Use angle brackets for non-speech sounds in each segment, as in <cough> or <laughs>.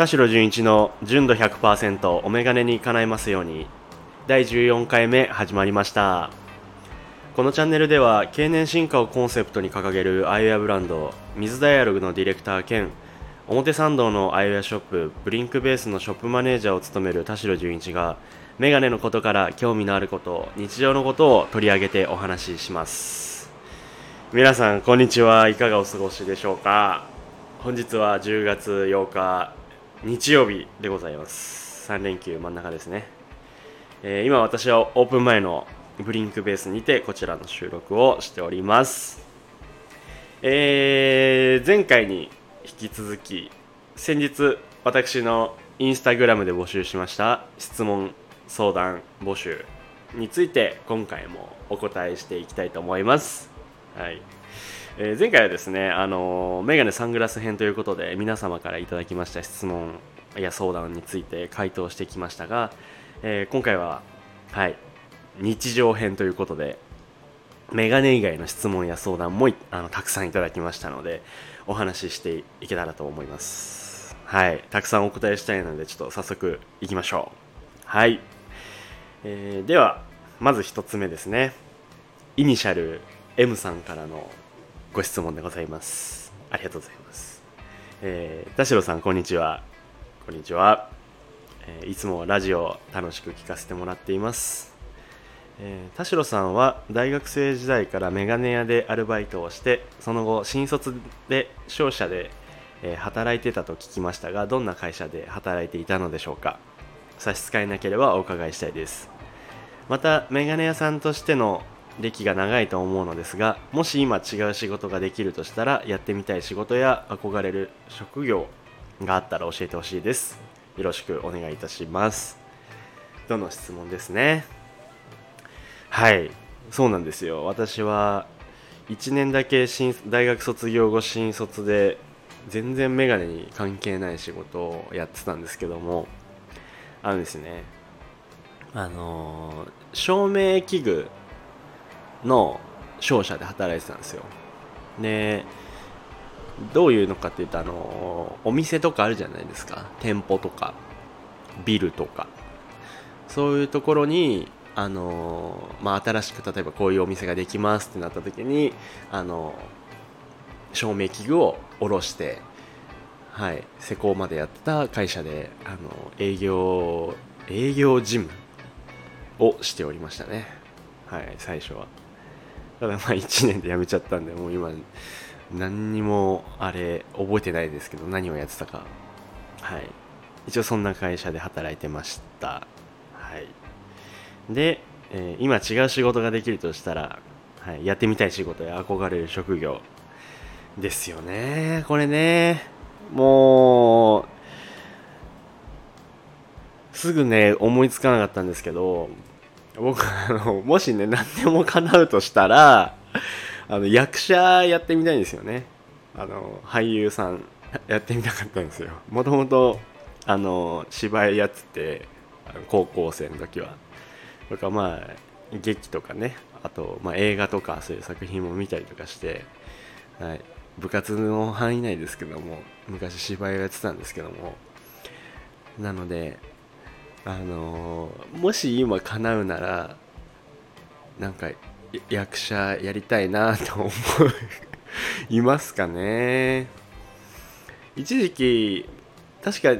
田代純一の純度100%お眼鏡に叶えますように。第14回目始まりました。このチャンネルでは経年進化をコンセプトに掲げるアイウェアブランド水ダイアログのディレクター兼表参道のアイウェアショップブリンクベースのショップマネージャーを務める田代純一がメガネのことから興味のあること日常のことを取り上げてお話しします。皆さんこんにちは。いかがお過ごしでしょうか？本日は10月8日日曜日でございます。3連休真ん中ですね、えー、今私はオープン前のブリンクベースにてこちらの収録をしております。えー、前回に引き続き先日私のインスタグラムで募集しました質問相談募集について今回もお答えしていきたいと思います。はい。えー、前回はですね、あのメガネサングラス編ということで皆様からいただきました質問や相談について回答してきましたが、えー、今回は、はい、日常編ということでメガネ以外の質問や相談もあのたくさんいただきましたのでお話ししていけたらと思います。はいたくさんお答えしたいのでちょっと早速いきましょう。はい、えー、ではまず1つ目ですね。イニシャル M さんからのご質問でございます。ありがとうございます。えー、田代さん、こんにちは。こんにちは。えー、いつもラジオ楽しく聞かせてもらっています。えー、田代さんは大学生時代からメガネ屋でアルバイトをして、その後、新卒で商社で、えー、働いてたと聞きましたが、どんな会社で働いていたのでしょうか。差し支えなければお伺いしたいです。また、メガネ屋さんとしての歴が長いと思うのですがもし今違う仕事ができるとしたらやってみたい仕事や憧れる職業があったら教えてほしいです。よろしくお願いいたします。どの質問ですね。はい。そうなんですよ。私は1年だけ新大学卒業後新卒で全然メガネに関係ない仕事をやってたんですけどもあのですねあのー、照明器具の商社で働いてたんですよ。でどういうのかっていうとあのお店とかあるじゃないですか。店舗とかビルとか。そういうところにあのまあ、新しく例えばこういうお店ができますってなった時にあの照明器具を下ろしてはい施工までやってた会社であの営業営業事務をしておりましたね。はい最初は。ただまあ1年で辞めちゃったんでもう今何にもあれ覚えてないですけど何をやってたか。はい。一応そんな会社で働いてました。はい。で、えー、今違う仕事ができるとしたら、はい、やってみたい仕事や憧れる職業ですよね。これね。もうすぐね思いつかなかったんですけど僕あのもしね何でも叶うとしたらあの役者やってみたいんですよね。あの俳優さんやってみたかったんですよ。もともとあの芝居やってて高校生の時は。とかまあ劇とかね。あと、まあ、映画とかそういう作品も見たりとかして、はい、部活の範囲内ですけども昔芝居をやってたんですけども。なのであのー、もし今叶うならなんか役者やりたいなと思いますかね。一時期確か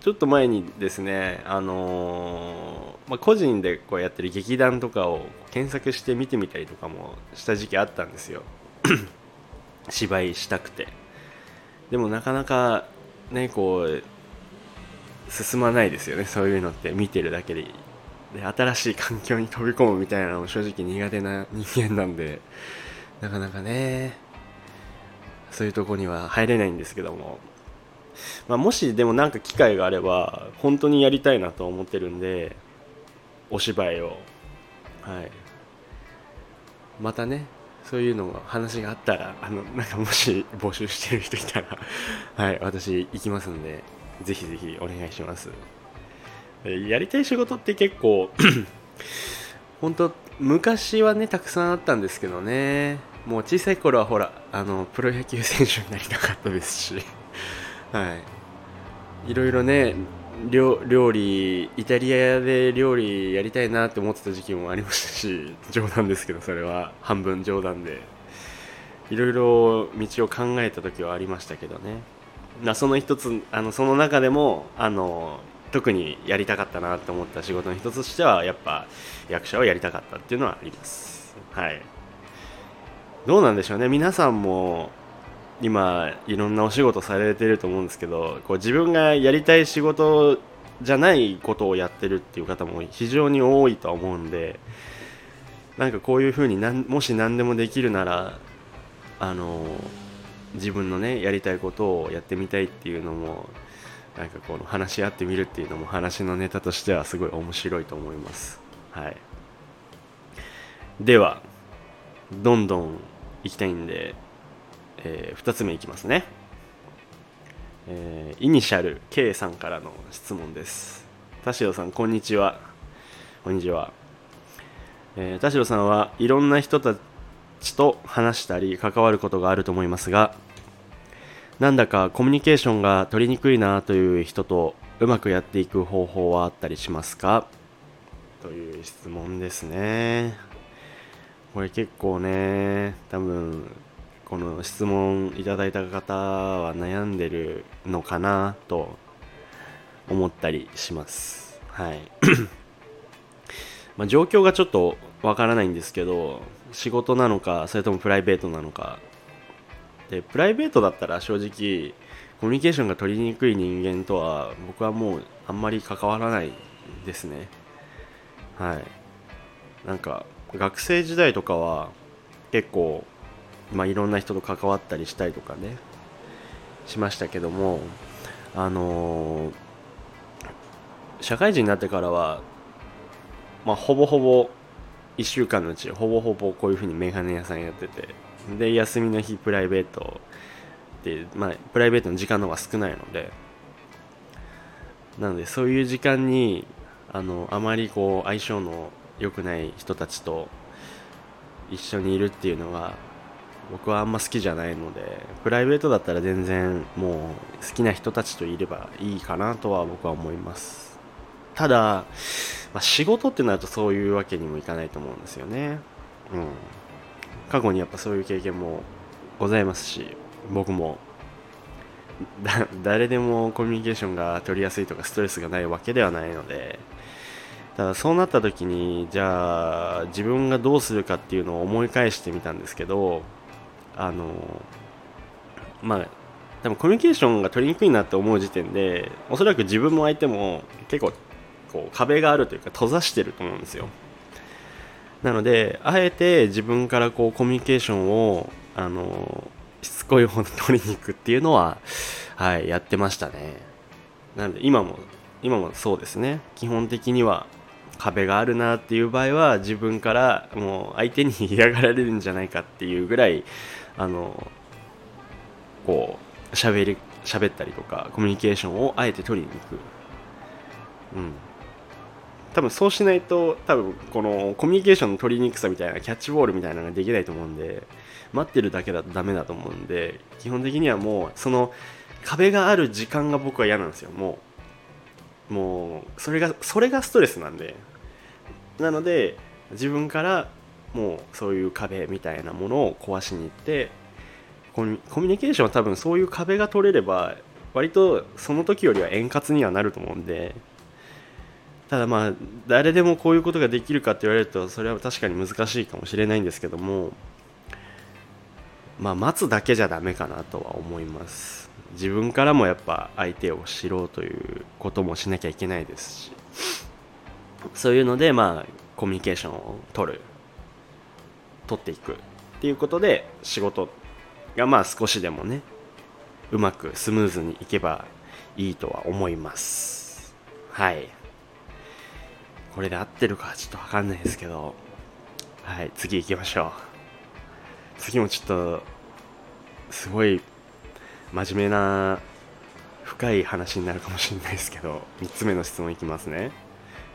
ちょっと前にですねあのー、まあ、個人でこうやってる劇団とかを検索して見てみたりとかもした時期あったんですよ。<clears throat> 芝居したくて。でもなかなかねこう進まないですよねそういうのって見てるだけで。で新しい環境に飛び込むみたいなのも正直苦手な人間なんでなかなかねそういうとこには入れないんですけども、まあ、もしでもなんか機会があれば本当にやりたいなと思ってるんでお芝居を。はい。またねそういうの話があったらあのなんかもし募集してる人いたらはい私行きますんで。ぜひぜひお願いします。やりたい仕事って結構 <clears throat> 本当昔はねたくさんあったんですけどね。もう小さい頃はほらあのプロ野球選手になりたかったですし。<laughs> はい。いろいろね料理イタリアで料理やりたいなって思ってた時期もありましたし <laughs> 冗談ですけどそれは。半分冗談で。いろいろ道を考えた時はありましたけどね。なその一つあのその中でもあの特にやりたかったなと思った仕事の一つとしてはやっぱ役者をやりたかったっていうのはあります。はい。どうなんでしょうね。皆さんも今いろんなお仕事されてると思うんですけどこう自分がやりたい仕事じゃないことをやってるっていう方も非常に多いとは思うんでなんかこういうふうになんもし何でもできるならあの自分のねやりたいことをやってみたいっていうのもなんかこの話し合ってみるっていうのも話のネタとしてはすごい面白いと思います。はい。ではどんどん行きたいんでえー、2つ目いきますね、えー、イニシャル K さんからの質問です。田代さんこんにちは。こんにちは、えー、田代さんはいろんな人たちと話したり関わることがあると思いますがなんだかコミュニケーションが取りにくいなという人とうまくやっていく方法はあったりしますか？という質問ですね。これ結構ね多分この質問いただいた方は悩んでるのかなと思ったりします。はい。<clears throat> ま状況がちょっとわからないんですけど仕事なのかそれともプライベートなのか。でプライベートだったら正直コミュニケーションが取りにくい人間とは僕はもうあんまり関わらないですね。はい。なんか学生時代とかは結構まあ、いろんな人と関わったりしたりとかねしましたけどもあのー、社会人になってからは、まあ、ほぼほぼ1週間のうちほぼほぼこういうふうにメガネ屋さんやってて。で休みの日プライベート。で、まあ、プライベートの時間の方が少ないので。なのでそういう時間にあのあまりこう相性の良くない人たちと一緒にいるっていうのが僕はあんま好きじゃないのでプライベートだったら全然もう好きな人たちといればいいかなとは僕は思います。ただ、まあ、仕事ってなるとそういうわけにもいかないと思うんですよね。うん。過去にやっぱそういう経験もございますし僕も誰でもコミュニケーションが取りやすいとかストレスがないわけではないのでただそうなった時にじゃあ自分がどうするかっていうのを思い返してみたんですけどあのまあ多分コミュニケーションが取りにくいなって思う時点でおそらく自分も相手も結構こう壁があるというか閉ざしてると思うんですよ。なのであえて自分からこうコミュニケーションをあのしつこいほど取りに行くっていうのははいやってましたね。なので今も今もそうですね。基本的には壁があるなっていう場合は自分からもう相手に嫌がられるんじゃないかっていうぐらいあのこう喋り喋ったりとかコミュニケーションをあえて取りに行く。うん。多分そうしないと多分このコミュニケーションの取りにくさみたいなキャッチボールみたいなのができないと思うんで待ってるだけだとダメだと思うんで基本的にはもうその壁がある時間が僕は嫌なんですよ。もうもうそれがそれがストレスなんで。なので自分からもうそういう壁みたいなものを壊しに行ってコミュニケーションは多分そういう壁が取れれば割とその時よりは円滑にはなると思うんでただまあ誰でもこういうことができるかって言われるとそれは確かに難しいかもしれないんですけどもまあ待つだけじゃダメかなとは思います。自分からもやっぱ相手を知ろうということもしなきゃいけないですしそういうのでまあコミュニケーションを取る取っていくっていうことで仕事がまあ少しでもねうまくスムーズにいけばいいとは思います。はい。これで合ってるかちょっとわかんないですけど。はい次行きましょう。次もちょっとすごい真面目な深い話になるかもしれないですけど。3つ目の質問いきますね。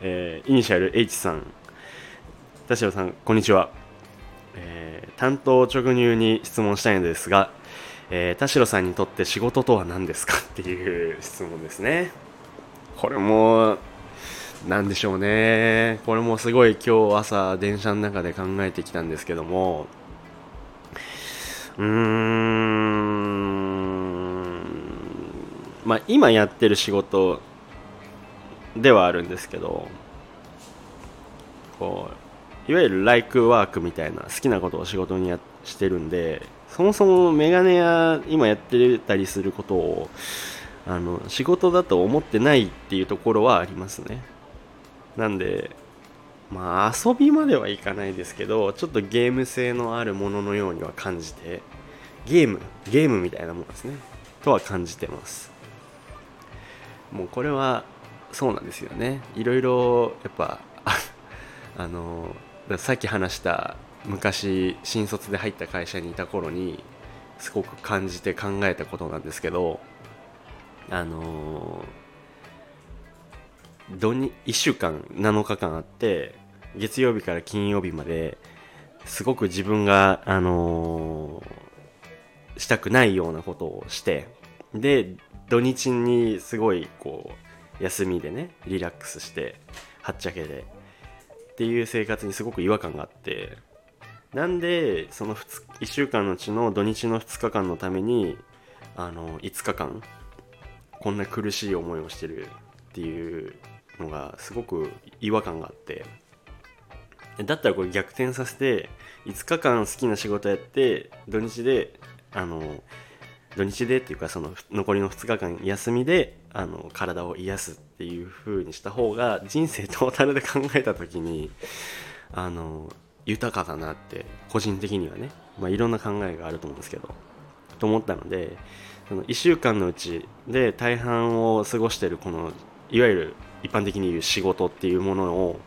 えー、イニシャル H さん。田代さんこんにちは、えー、担当直入に質問したいのですが、えー、田代さんにとって仕事とは何ですかっていう質問ですね。これも何でしょうね。これもすごい今日朝電車の中で考えてきたんですけども。うーん。まあ今やってる仕事ではあるんですけどこういわゆるライクワークみたいな好きなことを仕事にやしてるんでそもそもメガネ屋今やってたりすることをあの仕事だと思ってないっていうところはありますね。なんでまあ遊びまではいかないですけどちょっとゲーム性のあるもののようには感じてゲームゲームみたいなものですね。とは感じてます。もうこれはそうなんですよね。いろいろやっぱ <laughs> あのさっき話した昔新卒で入った会社にいた頃にすごく感じて考えたことなんですけどあの土に1週間7日間あって月曜日から金曜日まですごく自分が、あのー、したくないようなことをしてで土日にすごいこう休みでねリラックスしてはっちゃけでっていう生活にすごく違和感があってなんでその1週間のうちの土日の2日間のためにあの5日間こんな苦しい思いをしてるっていうのがすごく違和感があって。だったらこれ逆転させて5日間好きな仕事やって土日であの土日でっていうかその残りの2日間休みであの体を癒すっていう風にした方が人生トータルで考えた時にあの豊かだなって個人的にはね、まあ、いろんな考えがあると思うんですけどと思ったのでその1週間のうちで大半を過ごしてるこのいわゆる一般的に言う仕事っていうものを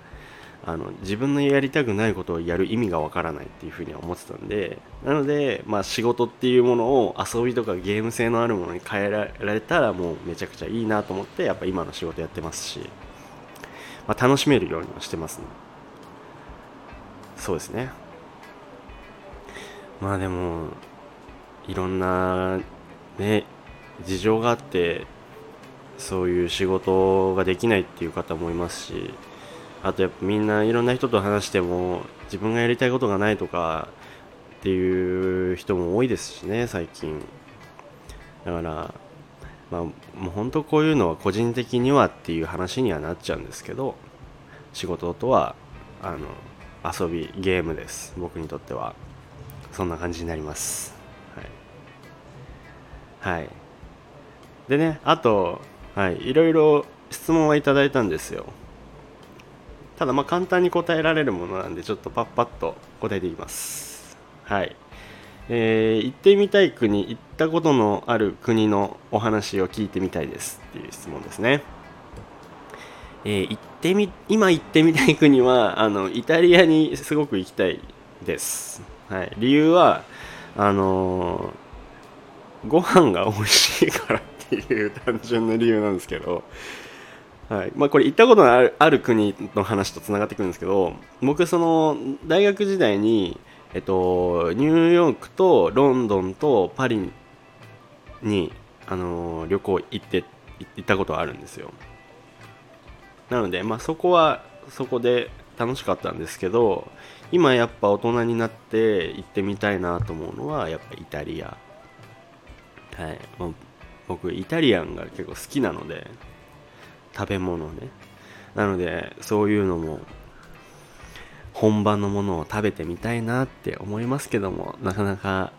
あの自分のやりたくないことをやる意味がわからないっていうふうには思ってたんでなので、まあ、仕事っていうものを遊びとかゲーム性のあるものに変えられたらもうめちゃくちゃいいなと思ってやっぱ今の仕事やってますし、まあ、楽しめるようにはしてますね。そうですね。まあでもいろんなね事情があってそういう仕事ができないっていう方もいますしあとやっぱみんないろんな人と話しても自分がやりたいことがないとかっていう人も多いですしね最近。だからまあもう本当こういうのは個人的にはっていう話にはなっちゃうんですけど仕事とはあの遊びゲームです。僕にとっては。そんな感じになります。はい、はい、でねあとはいいろいろ質問はいただいたんですよ。ただまあ簡単に答えられるものなんでちょっとパッパッと答えていきます。はい。えー、行ってみたい国行ったことのある国のお話を聞いてみたいですっていう質問ですね。えー、行ってみ今行ってみたい国はあのイタリアにすごく行きたいです、はい、理由はあのー、ご飯が美味しいから。っていう単純な理由なんですけどはい。まあ、これ行ったことのあるある国の話とつながってくるんですけど僕その大学時代に、えっと、ニューヨークとロンドンとパリに、あの旅行行って行ったことあるんですよ。なので、まあ、そこはそこで楽しかったんですけど今やっぱ大人になって行ってみたいなと思うのはやっぱイタリア。はい、僕イタリアンが結構好きなので食べ物ね。なのでそういうのも本場のものを食べてみたいなって思いますけどもなかなか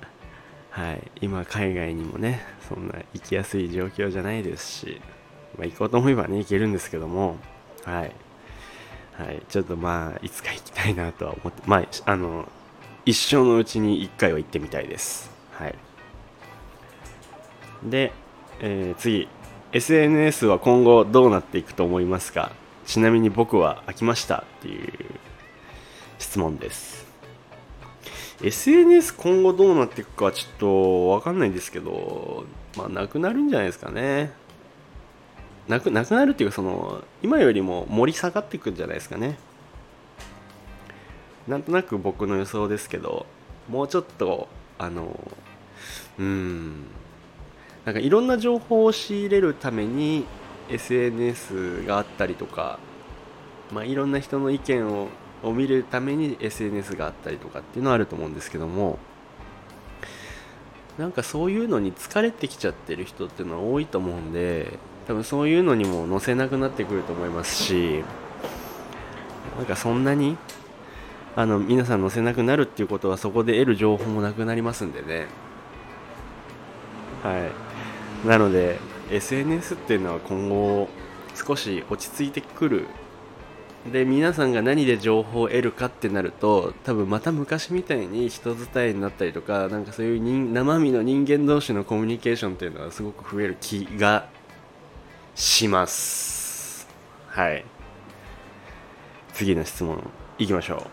はい今海外にもねそんな行きやすい状況じゃないですし、まあ、行こうと思えばね行けるんですけどもはい。はい、ちょっとまあいつか行きたいなとは思ってまああの一生のうちに1回は行ってみたいです。はい。で、えー、次。SNS は今後どうなっていくと思いますか？ちなみに僕は飽きました。っていう質問です。SNS 今後どうなっていくかちょっとわかんないんですけどまあなくなるんじゃないですかね。なくなくなるっていうかその今よりも盛り下がっていくんじゃないですかね。なんとなく僕の予想ですけどもうちょっとあのうん。なんかいろんな情報を仕入れるために SNS があったりとか、まあ、いろんな人の意見をを見るために SNS があったりとかっていうのはあると思うんですけどもなんかそういうのに疲れてきちゃってる人っていうのは多いと思うんで多分そういうのにも載せなくなってくると思いますしなんかそんなにあの皆さん載せなくなるっていうことはそこで得る情報もなくなりますんでね。はい。なので SNS っていうのは今後少し落ち着いてくる。で皆さんが何で情報を得るかってなると多分また昔みたいに人伝いになったりとかなんかそういう人生身の人間同士のコミュニケーションっていうのはすごく増える気がします。はい。次の質問いきましょ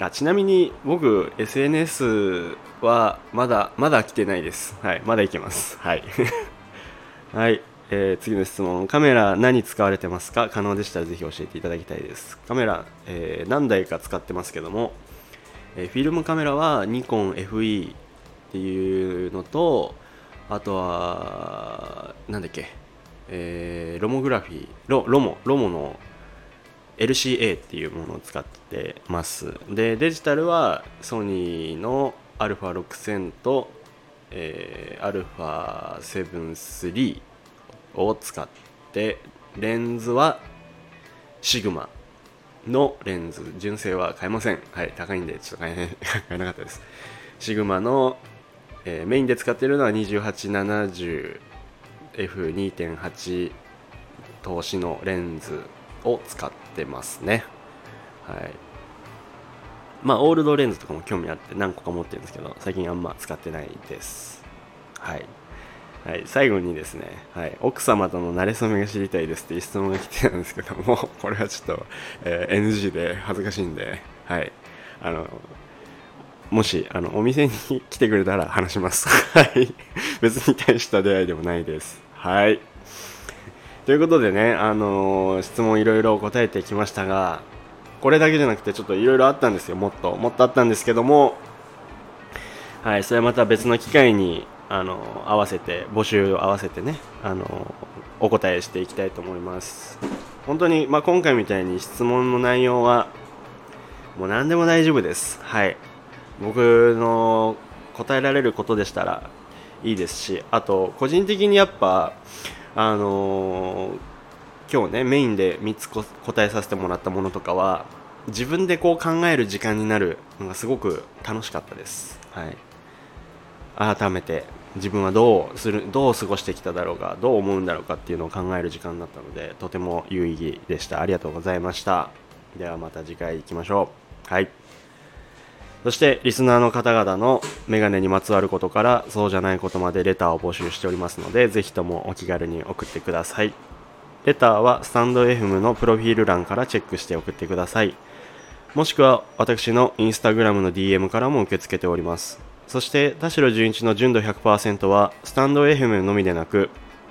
う。あちなみに僕 SNS はまだまだ来てないです。はいまだいけます。はい。はい。えー、次の質問。カメラ何使われてますか？可能でしたらぜひ教えていただきたいです。カメラ、えー、何台か使ってますけども、えー、フィルムカメラはニコン FE っていうのとあとはなんだっけ、えー、ロモグラフィー。ロロモロモの LCA っていうものを使ってます。でデジタルはソニーの α6000 と、えー、α7 III を使ってレンズはシグマのレンズ純正は買えません。はい高いんでちょっと買え買えなかったです。シグマの、えー、メインで使っているのは 2870F2.8 投資のレンズを使ってますね。はい。まあオールドレンズとかも興味あって何個か持ってるんですけど最近あんま使ってないです。はい。はい、最後にですね、はい、奥様との馴れ初めが知りたいですっていう質問が来てたんですけども、<laughs> これはちょっと、えー、NG で恥ずかしいんで、はい、あの、もし、あの、お店に来てくれたら話します。<laughs> はい。別に大した出会いでもないです。はい。ということでね、あのー、質問いろいろ答えてきましたが、これだけじゃなくてちょっといろいろあったんですよ、もっと。もっとあったんですけども、はい、それはまた別の機会にあの合わせて募集を合わせてねあのお答えしていきたいと思います。本当に、まあ、今回みたいに質問の内容はもう何でも大丈夫です。はい。僕の答えられることでしたらいいですしあと個人的にやっぱあの今日ねメインで3つ答えさせてもらったものとかは自分でこう考える時間になるのがすごく楽しかったです。はい。改めて自分はどうするどう過ごしてきただろうかどう思うんだろうかっていうのを考える時間になったのでとても有意義でした。ありがとうございました。ではまた次回行きましょう。はい。そしてリスナーの方々のメガネにまつわることからそうじゃないことまでレターを募集しておりますのでぜひともお気軽に送ってください。レターはスタンド FM のプロフィール欄からチェックして送ってください。もしくは私のインスタグラムの DM からも受け付けております。そして田代純一の純度100%はスタンド FM のみでなく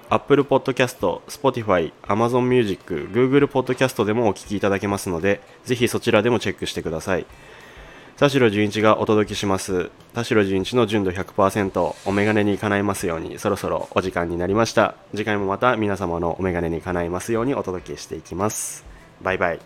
Apple Podcast、Spotify、Amazon Music、Google Podcast でもお聴きいただけますのでぜひそちらでもチェックしてください。田代純一がお届けします。田代純一の純度100%お眼鏡に叶いますようにそろそろお時間になりました。次回もまた皆様のお眼鏡に叶いますようにお届けしていきます。バイバイ。